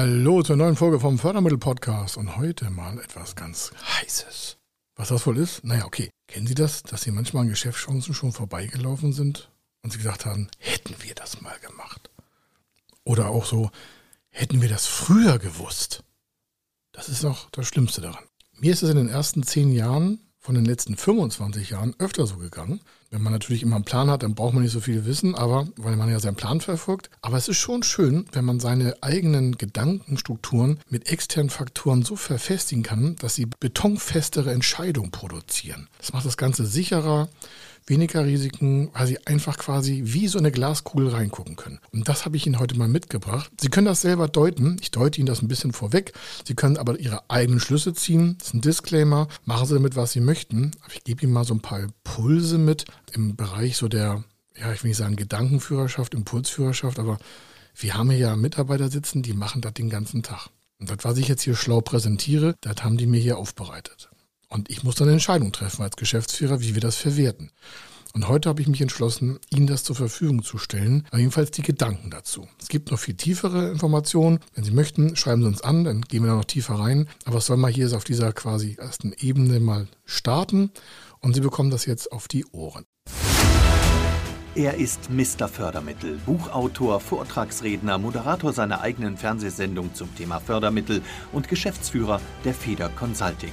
Hallo zur neuen Folge vom Fördermittel-Podcast und heute mal etwas ganz Heißes. Was das wohl ist? Naja, okay. Kennen Sie das, dass Sie manchmal an Geschäftschancen schon vorbeigelaufen sind und Sie gesagt haben, hätten wir das mal gemacht? Oder auch so, hätten wir das früher gewusst? Das ist noch das Schlimmste daran. Mir ist es in den ersten zehn Jahren von den letzten 25 Jahren öfter so gegangen. Wenn man natürlich immer einen Plan hat, dann braucht man nicht so viel wissen, aber weil man ja seinen Plan verfolgt. Aber es ist schon schön, wenn man seine eigenen Gedankenstrukturen mit externen Faktoren so verfestigen kann, dass sie betonfestere Entscheidungen produzieren. Das macht das Ganze sicherer, weniger Risiken, weil Sie einfach quasi wie so eine Glaskugel reingucken können. Und das habe ich Ihnen heute mal mitgebracht. Sie können das selber deuten. Ich deute Ihnen das ein bisschen vorweg. Sie können aber Ihre eigenen Schlüsse ziehen. Das ist ein Disclaimer. Machen Sie damit, was Sie möchten. Aber ich gebe Ihnen mal so ein paar Impulse mit im Bereich so der, ja, ich will nicht sagen Gedankenführerschaft, Impulsführerschaft, aber wir haben hier ja Mitarbeiter sitzen, die machen das den ganzen Tag. Und das, was ich jetzt hier schlau präsentiere, das haben die mir hier aufbereitet. Und ich muss dann eine Entscheidung treffen als Geschäftsführer, wie wir das verwerten. Und heute habe ich mich entschlossen, Ihnen das zur Verfügung zu stellen, jedenfalls die Gedanken dazu. Es gibt noch viel tiefere Informationen. Wenn Sie möchten, schreiben Sie uns an, dann gehen wir da noch tiefer rein. Aber es soll mal hier auf dieser quasi ersten Ebene mal starten und Sie bekommen das jetzt auf die Ohren. Er ist Mr. Fördermittel, Buchautor, Vortragsredner, Moderator seiner eigenen Fernsehsendung zum Thema Fördermittel und Geschäftsführer der Feder Consulting.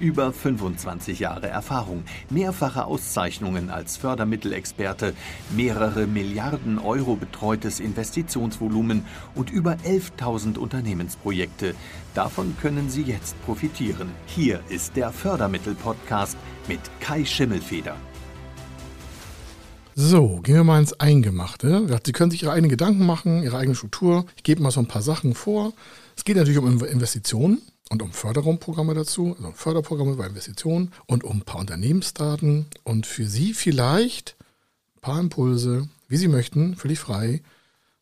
Über 25 Jahre Erfahrung, mehrfache Auszeichnungen als Fördermittelexperte, mehrere Milliarden Euro betreutes Investitionsvolumen und über 11.000 Unternehmensprojekte. Davon können Sie jetzt profitieren. Hier ist der Fördermittel-Podcast mit Kai Schimmelfeder. So, gehen wir mal ins Eingemachte. Sie können sich Ihre eigenen Gedanken machen, Ihre eigene Struktur. Ich gebe mal so ein paar Sachen vor. Es geht natürlich um Investitionen und um Förderungsprogramme dazu, also um Förderprogramme bei Investitionen und um ein paar Unternehmensdaten und für Sie vielleicht ein paar Impulse, wie Sie möchten, völlig frei,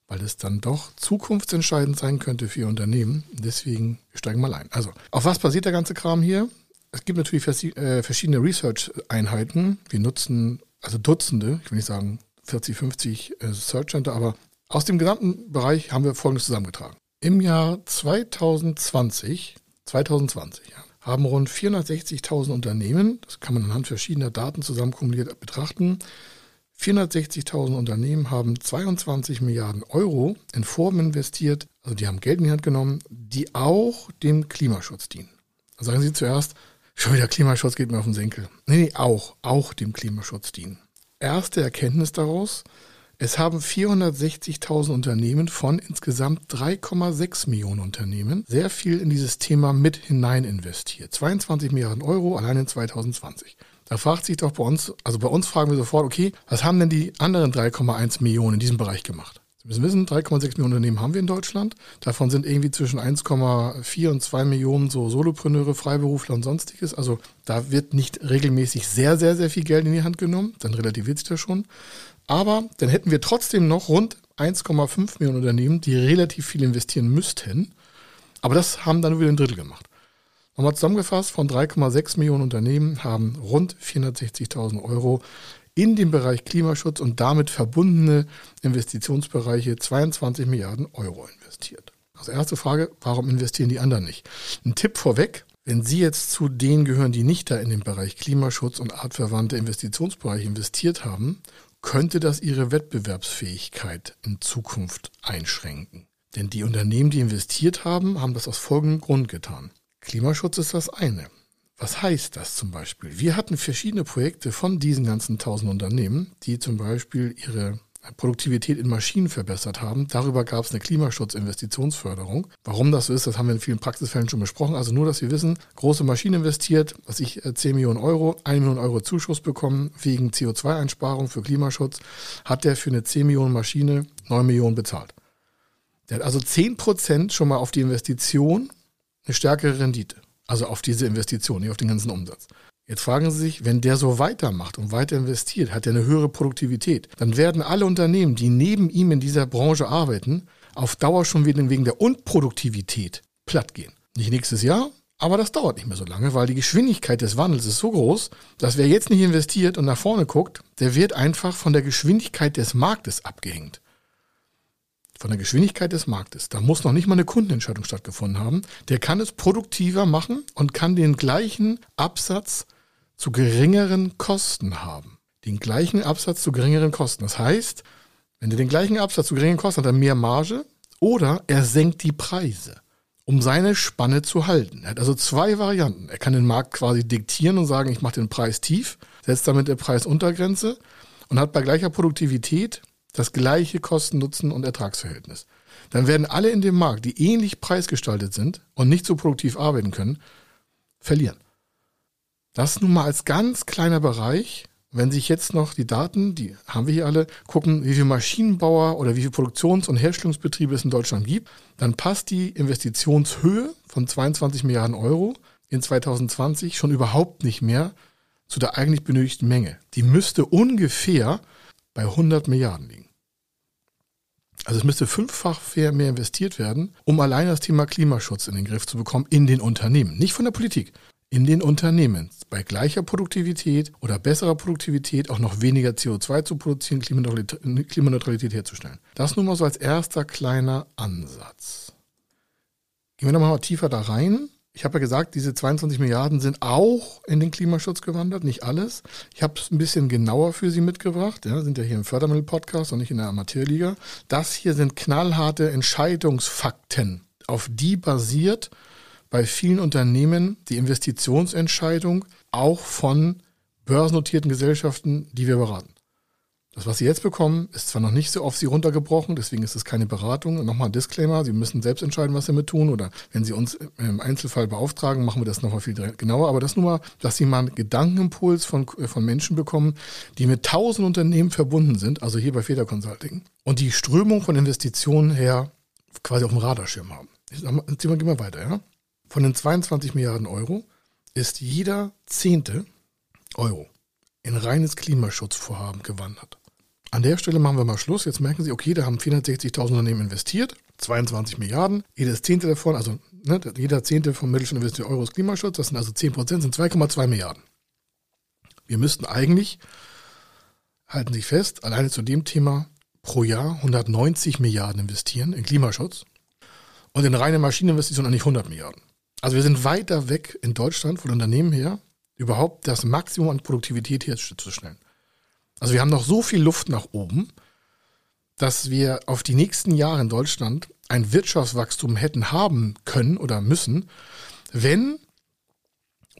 weil es dann doch zukunftsentscheidend sein könnte für Ihr Unternehmen. Deswegen steigen wir mal ein. Also, auf was basiert der ganze Kram hier? Es gibt natürlich äh, verschiedene Research-Einheiten. Wir nutzen also Dutzende, ich will nicht sagen 40, 50 äh, Search Center, aber aus dem gesamten Bereich haben wir Folgendes zusammengetragen. Im Jahr 2020 2020 ja, haben rund 460.000 Unternehmen, das kann man anhand verschiedener Daten zusammenkumuliert betrachten, 460.000 Unternehmen haben 22 Milliarden Euro in Formen investiert, also die haben Geld in die Hand genommen, die auch dem Klimaschutz dienen. Da sagen Sie zuerst, schon wieder Klimaschutz geht mir auf den Senkel. Nee, nee, auch, auch dem Klimaschutz dienen. Erste Erkenntnis daraus, es haben 460.000 Unternehmen von insgesamt 3,6 Millionen Unternehmen sehr viel in dieses Thema mit hinein investiert. 22 Milliarden Euro allein in 2020. Da fragt sich doch bei uns, also bei uns fragen wir sofort, okay, was haben denn die anderen 3,1 Millionen in diesem Bereich gemacht? Sie müssen wissen, 3,6 Millionen Unternehmen haben wir in Deutschland. Davon sind irgendwie zwischen 1,4 und 2 Millionen so Solopreneure, Freiberufler und sonstiges. Also da wird nicht regelmäßig sehr, sehr, sehr viel Geld in die Hand genommen. Dann relativiert sich das schon. Aber dann hätten wir trotzdem noch rund 1,5 Millionen Unternehmen, die relativ viel investieren müssten. Aber das haben dann nur wieder ein Drittel gemacht. Nochmal zusammengefasst, von 3,6 Millionen Unternehmen haben rund 460.000 Euro in den Bereich Klimaschutz und damit verbundene Investitionsbereiche 22 Milliarden Euro investiert. Also erste Frage, warum investieren die anderen nicht? Ein Tipp vorweg, wenn Sie jetzt zu denen gehören, die nicht da in den Bereich Klimaschutz und artverwandte Investitionsbereiche investiert haben könnte das ihre Wettbewerbsfähigkeit in Zukunft einschränken. Denn die Unternehmen, die investiert haben, haben das aus folgendem Grund getan. Klimaschutz ist das eine. Was heißt das zum Beispiel? Wir hatten verschiedene Projekte von diesen ganzen tausend Unternehmen, die zum Beispiel ihre Produktivität in Maschinen verbessert haben. Darüber gab es eine Klimaschutzinvestitionsförderung. Warum das so ist, das haben wir in vielen Praxisfällen schon besprochen. Also nur, dass wir wissen, große Maschinen investiert, was ich 10 äh, Millionen Euro, 1 Million Euro Zuschuss bekommen wegen CO2-Einsparung für Klimaschutz, hat der für eine 10 Millionen Maschine 9 Millionen bezahlt. Der hat also 10 Prozent schon mal auf die Investition eine stärkere Rendite. Also auf diese Investition, nicht auf den ganzen Umsatz. Jetzt fragen Sie sich, wenn der so weitermacht und weiter investiert, hat er eine höhere Produktivität, dann werden alle Unternehmen, die neben ihm in dieser Branche arbeiten, auf Dauer schon wegen der Unproduktivität platt gehen. Nicht nächstes Jahr, aber das dauert nicht mehr so lange, weil die Geschwindigkeit des Wandels ist so groß, dass wer jetzt nicht investiert und nach vorne guckt, der wird einfach von der Geschwindigkeit des Marktes abgehängt. Von der Geschwindigkeit des Marktes. Da muss noch nicht mal eine Kundenentscheidung stattgefunden haben. Der kann es produktiver machen und kann den gleichen Absatz zu geringeren Kosten haben. Den gleichen Absatz zu geringeren Kosten. Das heißt, wenn er den gleichen Absatz zu geringeren Kosten hat, hat er mehr Marge oder er senkt die Preise um seine Spanne zu halten. Er hat also zwei Varianten. Er kann den Markt quasi diktieren und sagen, ich mache den Preis tief, setzt damit der Preisuntergrenze und hat bei gleicher Produktivität das gleiche Kosten-Nutzen- und Ertragsverhältnis. Dann werden alle in dem Markt, die ähnlich preisgestaltet sind und nicht so produktiv arbeiten können, verlieren. Das nun mal als ganz kleiner Bereich wenn sich jetzt noch die Daten, die haben wir hier alle, gucken, wie viele Maschinenbauer oder wie viele Produktions- und Herstellungsbetriebe es in Deutschland gibt, dann passt die Investitionshöhe von 22 Milliarden Euro in 2020 schon überhaupt nicht mehr zu der eigentlich benötigten Menge. Die müsste ungefähr bei 100 Milliarden liegen. Also es müsste fünffach mehr investiert werden, um allein das Thema Klimaschutz in den Griff zu bekommen in den Unternehmen, nicht von der Politik in den Unternehmen bei gleicher Produktivität oder besserer Produktivität auch noch weniger CO2 zu produzieren, Klimaneutralität herzustellen. Das nur mal so als erster kleiner Ansatz. Gehen wir nochmal tiefer da rein. Ich habe ja gesagt, diese 22 Milliarden sind auch in den Klimaschutz gewandert, nicht alles. Ich habe es ein bisschen genauer für Sie mitgebracht. Ja, sind ja hier im Fördermittel-Podcast und nicht in der Amateurliga. Das hier sind knallharte Entscheidungsfakten, auf die basiert bei vielen Unternehmen die Investitionsentscheidung auch von börsennotierten Gesellschaften, die wir beraten. Das, was Sie jetzt bekommen, ist zwar noch nicht so auf Sie runtergebrochen, deswegen ist es keine Beratung. Und nochmal ein Disclaimer, Sie müssen selbst entscheiden, was Sie damit tun. Oder wenn Sie uns im Einzelfall beauftragen, machen wir das nochmal viel genauer. Aber das nur mal, dass Sie mal einen Gedankenimpuls von, von Menschen bekommen, die mit tausend Unternehmen verbunden sind, also hier bei Feder Consulting, und die Strömung von Investitionen her quasi auf dem Radarschirm haben. Jetzt gehen wir weiter, ja. Von den 22 Milliarden Euro ist jeder zehnte Euro in reines Klimaschutzvorhaben gewandert. An der Stelle machen wir mal Schluss. Jetzt merken Sie, okay, da haben 460.000 Unternehmen investiert, 22 Milliarden. Jedes Zehnte davon, also ne, jeder Zehnte vom Mittelstand investiert Euro ist Klimaschutz, das sind also 10 Prozent, sind 2,2 Milliarden. Wir müssten eigentlich, halten Sie fest, alleine zu dem Thema pro Jahr 190 Milliarden investieren in Klimaschutz und in reine Maschineninvestitionen eigentlich 100 Milliarden. Also wir sind weiter weg in Deutschland von Unternehmen her, überhaupt das Maximum an Produktivität herzustellen. Also wir haben noch so viel Luft nach oben, dass wir auf die nächsten Jahre in Deutschland ein Wirtschaftswachstum hätten haben können oder müssen, wenn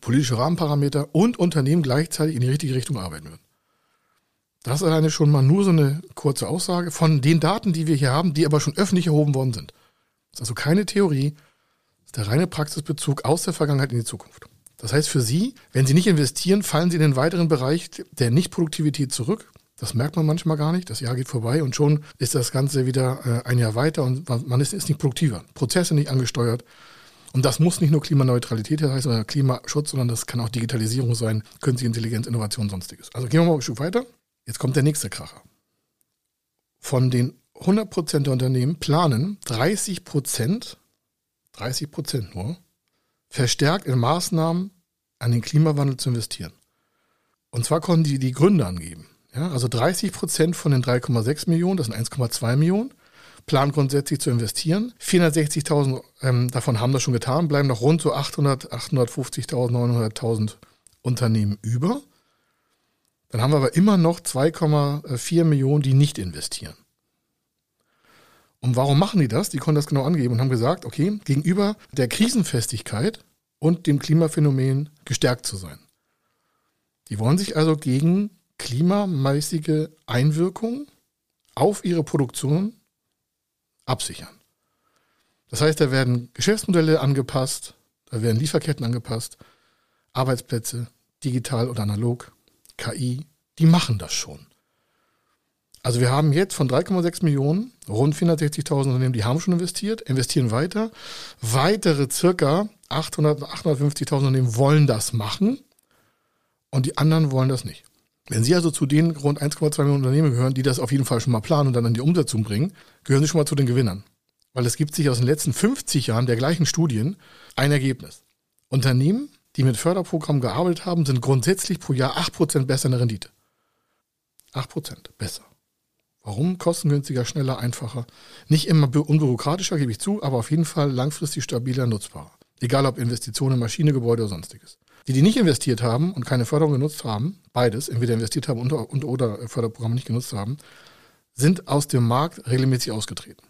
politische Rahmenparameter und Unternehmen gleichzeitig in die richtige Richtung arbeiten würden. Das alleine schon mal nur so eine kurze Aussage von den Daten, die wir hier haben, die aber schon öffentlich erhoben worden sind. Das ist also keine Theorie, ist der reine Praxisbezug aus der Vergangenheit in die Zukunft. Das heißt für Sie, wenn Sie nicht investieren, fallen Sie in den weiteren Bereich der Nichtproduktivität zurück. Das merkt man manchmal gar nicht. Das Jahr geht vorbei und schon ist das Ganze wieder äh, ein Jahr weiter und man ist, nicht produktiver. Prozesse nicht angesteuert. Und das muss nicht nur Klimaneutralität heißen oder Klimaschutz, sondern das kann auch Digitalisierung sein, künstliche Intelligenz, Innovation, sonstiges. Also gehen wir mal ein Stück weiter. Jetzt kommt der nächste Kracher. Von den 100% der Unternehmen planen 30% 30 Prozent nur, verstärkt in Maßnahmen an den Klimawandel zu investieren. Und zwar konnten die die Gründe angeben. Ja, also 30 Prozent von den 3,6 Millionen, das sind 1,2 Millionen, planen grundsätzlich zu investieren. 460.000 ähm, davon haben das schon getan, bleiben noch rund so 800, 850.000, 900.000 Unternehmen über. Dann haben wir aber immer noch 2,4 Millionen, die nicht investieren. Und warum machen die das? Die konnten das genau angeben und haben gesagt, okay, gegenüber der Krisenfestigkeit und dem Klimaphänomen gestärkt zu sein. Die wollen sich also gegen klimamäßige Einwirkungen auf ihre Produktion absichern. Das heißt, da werden Geschäftsmodelle angepasst, da werden Lieferketten angepasst, Arbeitsplätze, digital oder analog, KI, die machen das schon. Also wir haben jetzt von 3,6 Millionen rund 460.000 Unternehmen, die haben schon investiert, investieren weiter. Weitere circa 800, 850.000 Unternehmen wollen das machen. und die anderen wollen das nicht. Wenn Sie also zu den rund 1,2 Millionen Unternehmen gehören, die das auf jeden Fall schon mal planen und dann in die Umsetzung bringen, gehören Sie schon mal zu den Gewinnern. Weil es gibt sich aus den letzten 50 Jahren der gleichen Studien ein Ergebnis. Unternehmen, die mit Förderprogrammen gearbeitet haben, sind grundsätzlich pro Jahr 8% besser in der Rendite. 8% besser. Warum? Kostengünstiger, schneller, einfacher. Nicht immer unbürokratischer, gebe ich zu, aber auf jeden Fall langfristig stabiler, nutzbarer. Egal ob Investitionen in Maschine, Gebäude oder sonstiges. Die, die nicht investiert haben und keine Förderung genutzt haben, beides, entweder investiert haben und, und oder Förderprogramme nicht genutzt haben, sind aus dem Markt regelmäßig ausgetreten.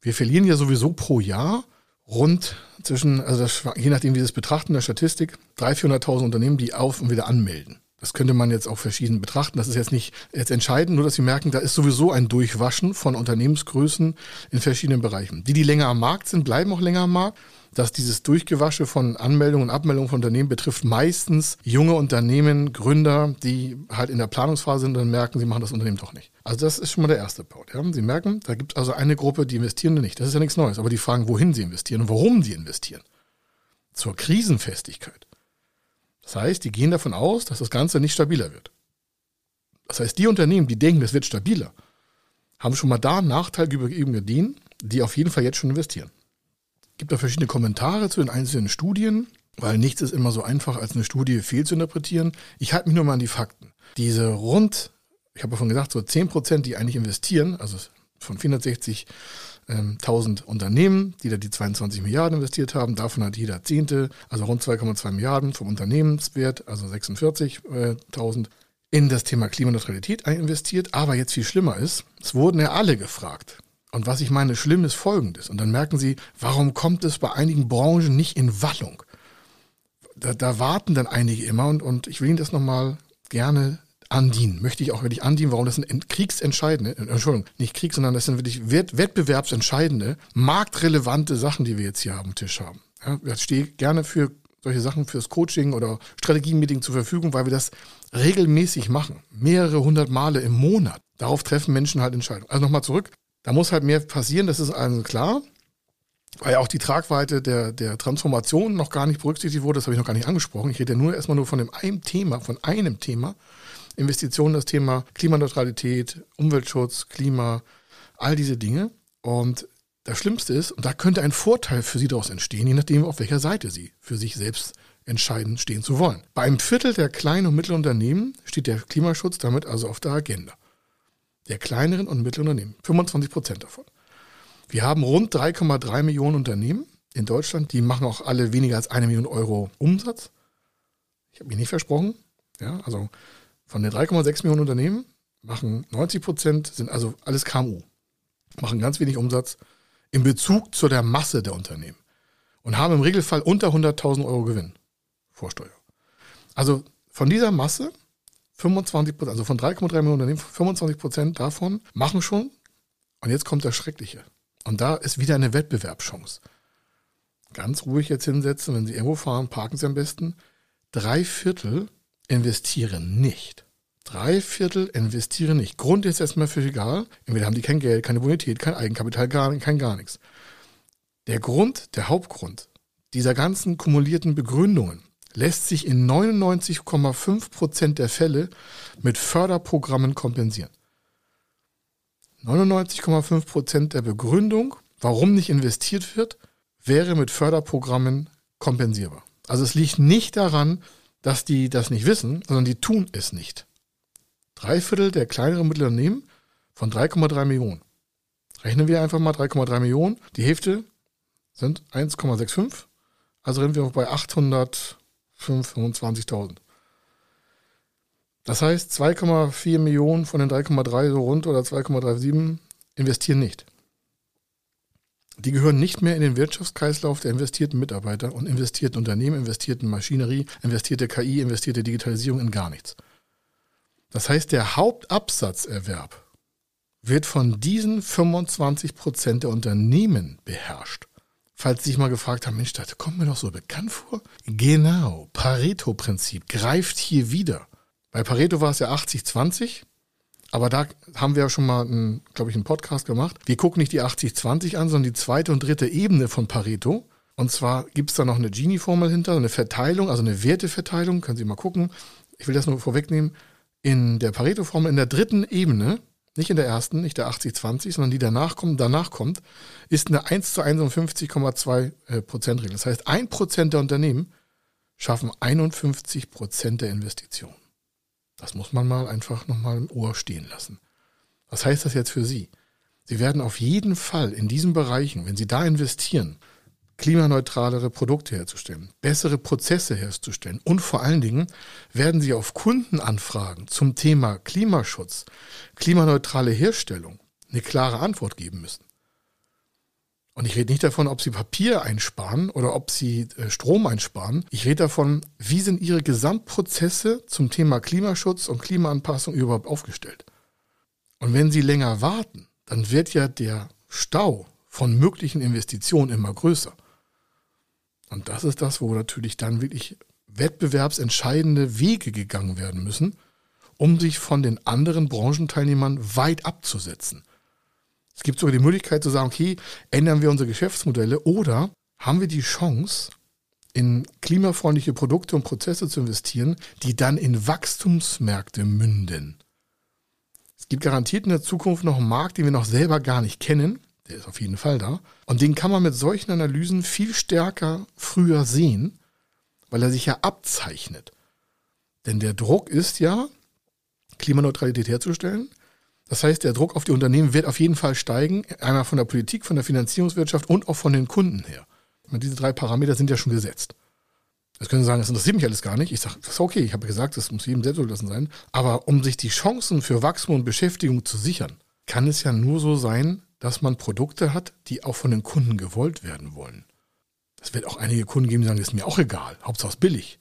Wir verlieren ja sowieso pro Jahr rund zwischen, also das, je nachdem, wie Sie es betrachten, der Statistik, 300.000, 400.000 Unternehmen, die auf und wieder anmelden. Das könnte man jetzt auch verschieden betrachten. Das ist jetzt nicht jetzt entscheidend, nur dass Sie merken, da ist sowieso ein Durchwaschen von Unternehmensgrößen in verschiedenen Bereichen. Die, die länger am Markt sind, bleiben auch länger am Markt dass dieses Durchgewasche von Anmeldungen und Abmeldungen von Unternehmen betrifft meistens junge Unternehmen, Gründer, die halt in der Planungsphase sind und dann merken, sie machen das Unternehmen doch nicht. Also das ist schon mal der erste Punkt. Ja. Sie merken, da gibt es also eine Gruppe, die investieren nicht. Das ist ja nichts Neues, aber die fragen, wohin sie investieren und warum sie investieren. Zur Krisenfestigkeit. Das heißt, die gehen davon aus, dass das Ganze nicht stabiler wird. Das heißt, die Unternehmen, die denken, es wird stabiler, haben schon mal da einen Nachteil gegenüber denen, die auf jeden Fall jetzt schon investieren gibt da verschiedene Kommentare zu den einzelnen Studien, weil nichts ist immer so einfach, als eine Studie fehl zu interpretieren. Ich halte mich nur mal an die Fakten. Diese rund, ich habe schon gesagt, so 10 Prozent, die eigentlich investieren, also von 460.000 ähm, Unternehmen, die da die 22 Milliarden investiert haben. Davon hat jeder Zehnte, also rund 2,2 Milliarden vom Unternehmenswert, also 46.000, in das Thema Klimaneutralität investiert. Aber jetzt viel schlimmer ist, es wurden ja alle gefragt. Und was ich meine, schlimm ist folgendes. Und dann merken Sie, warum kommt es bei einigen Branchen nicht in Wallung? Da, da warten dann einige immer und, und ich will Ihnen das nochmal gerne andienen. Möchte ich auch wirklich andienen, warum das sind kriegsentscheidende, äh, Entschuldigung, nicht Krieg, sondern das sind wirklich wettbewerbsentscheidende, marktrelevante Sachen, die wir jetzt hier am Tisch haben. Ja, ich stehe gerne für solche Sachen fürs Coaching oder Strategiemeeting zur Verfügung, weil wir das regelmäßig machen. Mehrere hundert Male im Monat. Darauf treffen Menschen halt Entscheidungen. Also nochmal zurück. Da muss halt mehr passieren, das ist also klar. Weil ja auch die Tragweite der, der Transformation noch gar nicht berücksichtigt wurde, das habe ich noch gar nicht angesprochen. Ich rede ja nur erstmal nur von dem einem Thema, von einem Thema. Investitionen, das Thema Klimaneutralität, Umweltschutz, Klima, all diese Dinge. Und das Schlimmste ist, und da könnte ein Vorteil für Sie daraus entstehen, je nachdem, auf welcher Seite Sie für sich selbst entscheiden, stehen zu wollen. Bei einem Viertel der kleinen und mittleren Unternehmen steht der Klimaschutz damit also auf der Agenda der kleineren und mittleren Unternehmen. 25 Prozent davon. Wir haben rund 3,3 Millionen Unternehmen in Deutschland, die machen auch alle weniger als eine Million Euro Umsatz. Ich habe mich nicht versprochen. Ja, also von den 3,6 Millionen Unternehmen machen 90 Prozent, sind also alles KMU, machen ganz wenig Umsatz in Bezug zu der Masse der Unternehmen und haben im Regelfall unter 100.000 Euro Gewinn vor Steuer. Also von dieser Masse 25 Prozent, also von 3,3 Millionen Unternehmen, 25 Prozent davon machen schon. Und jetzt kommt das Schreckliche. Und da ist wieder eine Wettbewerbschance. Ganz ruhig jetzt hinsetzen, wenn Sie irgendwo fahren, parken Sie am besten. Drei Viertel investieren nicht. Drei Viertel investieren nicht. Grund ist erstmal für egal. Entweder haben die kein Geld, keine Bonität, kein Eigenkapital, gar, kein gar nichts. Der Grund, der Hauptgrund dieser ganzen kumulierten Begründungen lässt sich in 99,5 Prozent der Fälle mit Förderprogrammen kompensieren. 99,5 Prozent der Begründung, warum nicht investiert wird, wäre mit Förderprogrammen kompensierbar. Also es liegt nicht daran, dass die das nicht wissen, sondern die tun es nicht. Drei Viertel der kleineren Mittelunternehmen von 3,3 Millionen. Rechnen wir einfach mal 3,3 Millionen. Die Hälfte sind 1,65. Also reden wir bei 800 25.000. Das heißt, 2,4 Millionen von den 3,3 so rund oder 2,37 investieren nicht. Die gehören nicht mehr in den Wirtschaftskreislauf der investierten Mitarbeiter und investierten Unternehmen, investierten Maschinerie, investierte KI, investierte Digitalisierung in gar nichts. Das heißt, der Hauptabsatzerwerb wird von diesen 25 Prozent der Unternehmen beherrscht. Falls Sie sich mal gefragt haben, Mensch, das kommt mir doch so bekannt vor. Genau, Pareto-Prinzip greift hier wieder. Bei Pareto war es ja 80-20, aber da haben wir ja schon mal, glaube ich, einen Podcast gemacht. Wir gucken nicht die 80-20 an, sondern die zweite und dritte Ebene von Pareto. Und zwar gibt es da noch eine Gini-Formel hinter, eine Verteilung, also eine Werteverteilung, können Sie mal gucken. ich will das nur vorwegnehmen, in der Pareto-Formel in der dritten Ebene, nicht in der ersten, nicht der 80-20, sondern die danach kommt, danach kommt, ist eine 1 zu 51,2 äh, Prozent Regel. Das heißt, ein Prozent der Unternehmen schaffen 51 Prozent der Investitionen. Das muss man mal einfach nochmal im Ohr stehen lassen. Was heißt das jetzt für Sie? Sie werden auf jeden Fall in diesen Bereichen, wenn Sie da investieren, klimaneutralere Produkte herzustellen, bessere Prozesse herzustellen und vor allen Dingen werden Sie auf Kundenanfragen zum Thema Klimaschutz, klimaneutrale Herstellung eine klare Antwort geben müssen. Und ich rede nicht davon, ob Sie Papier einsparen oder ob Sie äh, Strom einsparen. Ich rede davon, wie sind Ihre Gesamtprozesse zum Thema Klimaschutz und Klimaanpassung überhaupt aufgestellt. Und wenn Sie länger warten, dann wird ja der Stau von möglichen Investitionen immer größer. Und das ist das, wo natürlich dann wirklich wettbewerbsentscheidende Wege gegangen werden müssen, um sich von den anderen Branchenteilnehmern weit abzusetzen. Es gibt sogar die Möglichkeit zu sagen, okay, ändern wir unsere Geschäftsmodelle oder haben wir die Chance, in klimafreundliche Produkte und Prozesse zu investieren, die dann in Wachstumsmärkte münden. Es gibt garantiert in der Zukunft noch einen Markt, den wir noch selber gar nicht kennen, der ist auf jeden Fall da. Und den kann man mit solchen Analysen viel stärker früher sehen, weil er sich ja abzeichnet. Denn der Druck ist ja, Klimaneutralität herzustellen. Das heißt, der Druck auf die Unternehmen wird auf jeden Fall steigen, einmal von der Politik, von der Finanzierungswirtschaft und auch von den Kunden her. Und diese drei Parameter sind ja schon gesetzt. Jetzt können Sie sagen, das interessiert mich alles gar nicht. Ich sage, das ist okay, ich habe gesagt, das muss jedem selbst überlassen sein. Aber um sich die Chancen für Wachstum und Beschäftigung zu sichern, kann es ja nur so sein, dass man Produkte hat, die auch von den Kunden gewollt werden wollen. Es wird auch einige Kunden geben, die sagen, das ist mir auch egal, Hauptsache billig.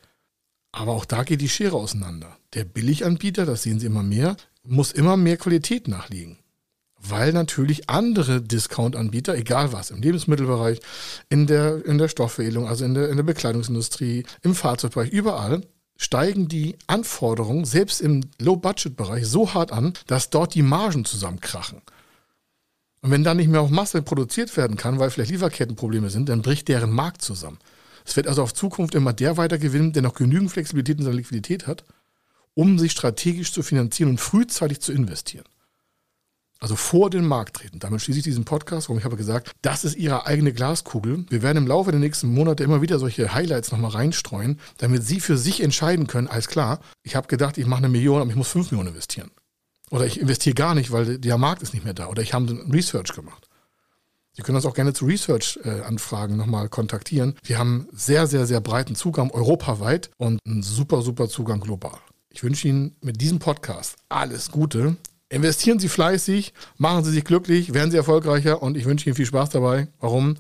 Aber auch da geht die Schere auseinander. Der Billiganbieter, das sehen Sie immer mehr, muss immer mehr Qualität nachlegen. Weil natürlich andere Discount-Anbieter, egal was, im Lebensmittelbereich, in der, in der Stoffveredelung, also in der, in der Bekleidungsindustrie, im Fahrzeugbereich, überall, steigen die Anforderungen selbst im Low-Budget-Bereich so hart an, dass dort die Margen zusammenkrachen. Und wenn dann nicht mehr auf Masse produziert werden kann, weil vielleicht Lieferkettenprobleme sind, dann bricht deren Markt zusammen. Es wird also auf Zukunft immer der weitergewinnen, der noch genügend Flexibilität in seiner Liquidität hat, um sich strategisch zu finanzieren und frühzeitig zu investieren. Also vor den Markt treten. Damit schließe ich diesen Podcast, warum ich habe gesagt, das ist Ihre eigene Glaskugel. Wir werden im Laufe der nächsten Monate immer wieder solche Highlights nochmal reinstreuen, damit Sie für sich entscheiden können, alles klar, ich habe gedacht, ich mache eine Million, aber ich muss fünf Millionen investieren. Oder ich investiere gar nicht, weil der Markt ist nicht mehr da. Oder ich habe Research gemacht. Sie können uns auch gerne zu Research-Anfragen nochmal kontaktieren. Wir haben sehr, sehr, sehr breiten Zugang europaweit und einen super, super Zugang global. Ich wünsche Ihnen mit diesem Podcast alles Gute. Investieren Sie fleißig, machen Sie sich glücklich, werden Sie erfolgreicher und ich wünsche Ihnen viel Spaß dabei. Warum?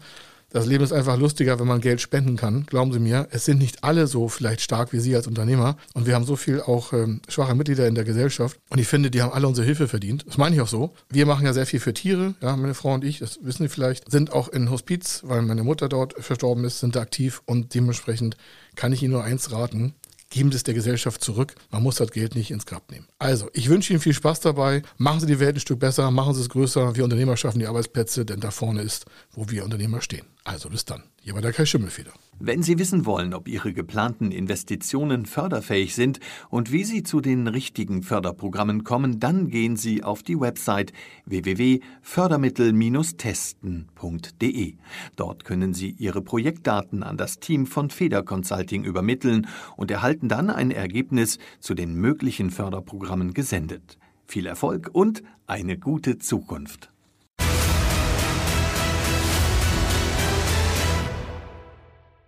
Das Leben ist einfach lustiger, wenn man Geld spenden kann. Glauben Sie mir, es sind nicht alle so vielleicht stark wie Sie als Unternehmer. Und wir haben so viel auch ähm, schwache Mitglieder in der Gesellschaft. Und ich finde, die haben alle unsere Hilfe verdient. Das meine ich auch so. Wir machen ja sehr viel für Tiere. Ja, meine Frau und ich, das wissen Sie vielleicht, sind auch in Hospiz, weil meine Mutter dort verstorben ist, sind da aktiv. Und dementsprechend kann ich Ihnen nur eins raten geben Sie es der Gesellschaft zurück. Man muss das Geld nicht ins Grab nehmen. Also, ich wünsche Ihnen viel Spaß dabei. Machen Sie die Welt ein Stück besser, machen Sie es größer. Wir Unternehmer schaffen die Arbeitsplätze, denn da vorne ist, wo wir Unternehmer stehen. Also, bis dann. Hier war der Kai Schimmelfeder. Wenn Sie wissen wollen, ob Ihre geplanten Investitionen förderfähig sind und wie Sie zu den richtigen Förderprogrammen kommen, dann gehen Sie auf die Website www.fördermittel-testen.de. Dort können Sie Ihre Projektdaten an das Team von Feder Consulting übermitteln und erhalten dann ein Ergebnis zu den möglichen Förderprogrammen gesendet. Viel Erfolg und eine gute Zukunft.